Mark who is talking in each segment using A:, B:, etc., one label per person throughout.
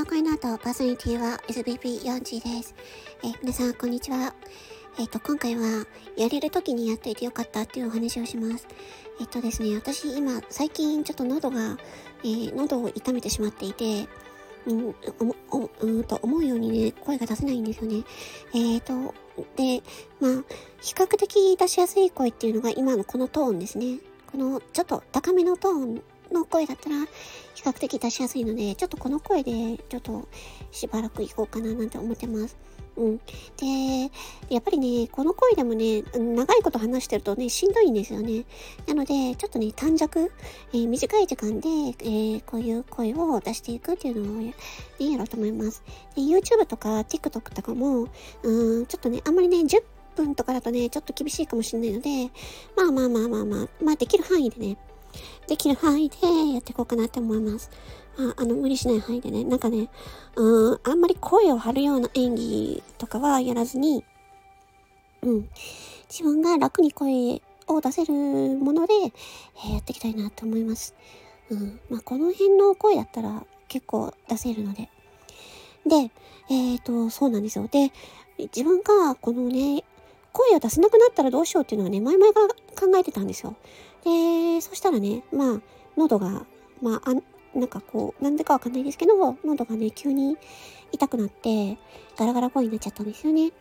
A: パーソナリティは SBP40 です。えー、皆さん、こんにちは。えっ、ー、と、今回は、やれる時にやっといてよかったっていうお話をします。えっ、とですね、私今、最近ちょっと喉が、えー、喉を痛めてしまっていて、うん、お、うんと思うようにね、声が出せないんですよね。えっ、と、で、まあ、比較的出しやすい声っていうのが今のこのトーンですね。この、ちょっと高めのトーンの声だったら比較的出しやすいので、ちょっとこの声でちょっとしばらく行こうかななんて思ってます。うん。で、やっぱりね、この声でもね、長いこと話してるとね、しんどいんですよね。なので、ちょっとね、短尺、えー、短い時間で、えー、こういう声を出していくっていうのを、ね、やろうと思います。で、YouTube とか TikTok とかも、うん、ちょっとね、あんまりね、10分とかだとね、ちょっと厳しいかもしれないので、まあまあまあまあまあ、まあできる範囲でね、できる範囲でやっていこうかなって思います。ああの、無理しない範囲でね、なんかね、うん、あんまり声を張るような演技とかはやらずに、うん、自分が楽に声を出せるもので、えー、やっていきたいなと思います。うん、まあ、この辺の声だったら結構出せるので。で、えっ、ー、と、そうなんですよ。で、自分がこのね、声を出せなくなったらどうしようっていうのはね、前々から考えてたんですよ。で、そしたらね、まあ、喉が、まあ、あなんかこう、なんでかわかんないですけど、喉がね、急に痛くなって、ガラガラ声になっちゃったんですよね。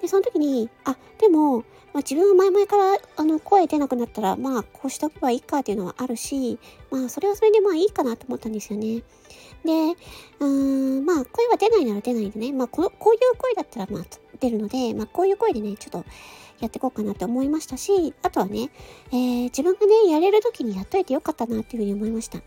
A: で、その時に、あ、でも、まあ、自分は前々から、あの、声出なくなったら、まあ、こうしておけばいいかっていうのはあるし、まあ、それはそれでまあいいかなと思ったんですよね。で、うーん、まあ、声は出ないなら出ないでね、まあ、こ、こういう声だったら、まあ、出るので、まあ、こういう声でね、ちょっと、やっていこうかなって思いましたし、あとはね、えー、自分がね、やれる時にやっといてよかったなっていうふうに思いました。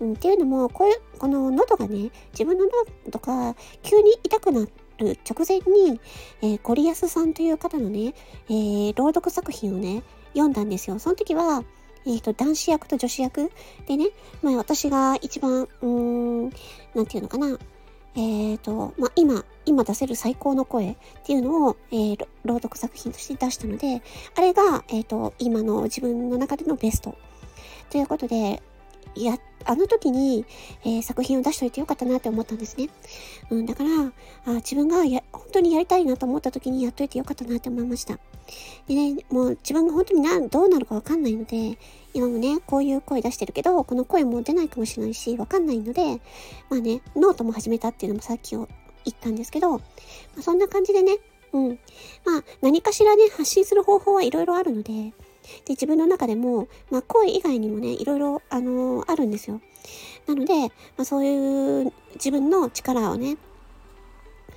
A: うん、っていうのも、こういう、この喉がね、自分の喉が急に痛くなってる直前に、えー、ゴリアスさんという方のね、えー、朗読作品をね、読んだんですよ。その時は、えっ、ー、と、男子役と女子役でね、まあ私が一番、うーん、なんていうのかな、えっ、ー、と、まあ、今、今出せる最高の声っていうのを、えー、朗読作品として出したので、あれが、えっ、ー、と、今の自分の中でのベスト。ということで、や、あの時に、えー、作品を出しといてよかったなって思ったんですね。うん、だから、あ自分がや、本当にやりたいなと思った時にやっといてよかったなって思いました。でね、もう自分が本当になどうなるかわかんないので、今もね、こういう声出してるけど、この声も出ないかもしれないし、わかんないので、まあね、ノートも始めたっていうのもさっき言ったんですけど、まあ、そんな感じでね、うん。まあ、何かしらね、発信する方法はいろいろあるので、で、自分の中でも、まあ、声以外にもね、いろいろ、あのー、あるんですよ。なので、まあ、そういう自分の力をね、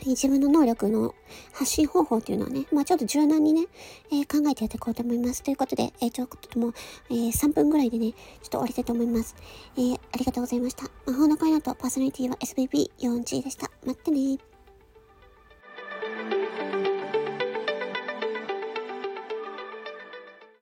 A: 自分の能力の発信方法っていうのはね、まあちょっと柔軟にね、えー、考えてやっていこうと思います。ということで、えー、ちょっともう、えー、3分ぐらいでね、ちょっと終わりたいと思います。え、ありがとうございました。魔法の声のとパーソナリティは SBB4G でした。まったね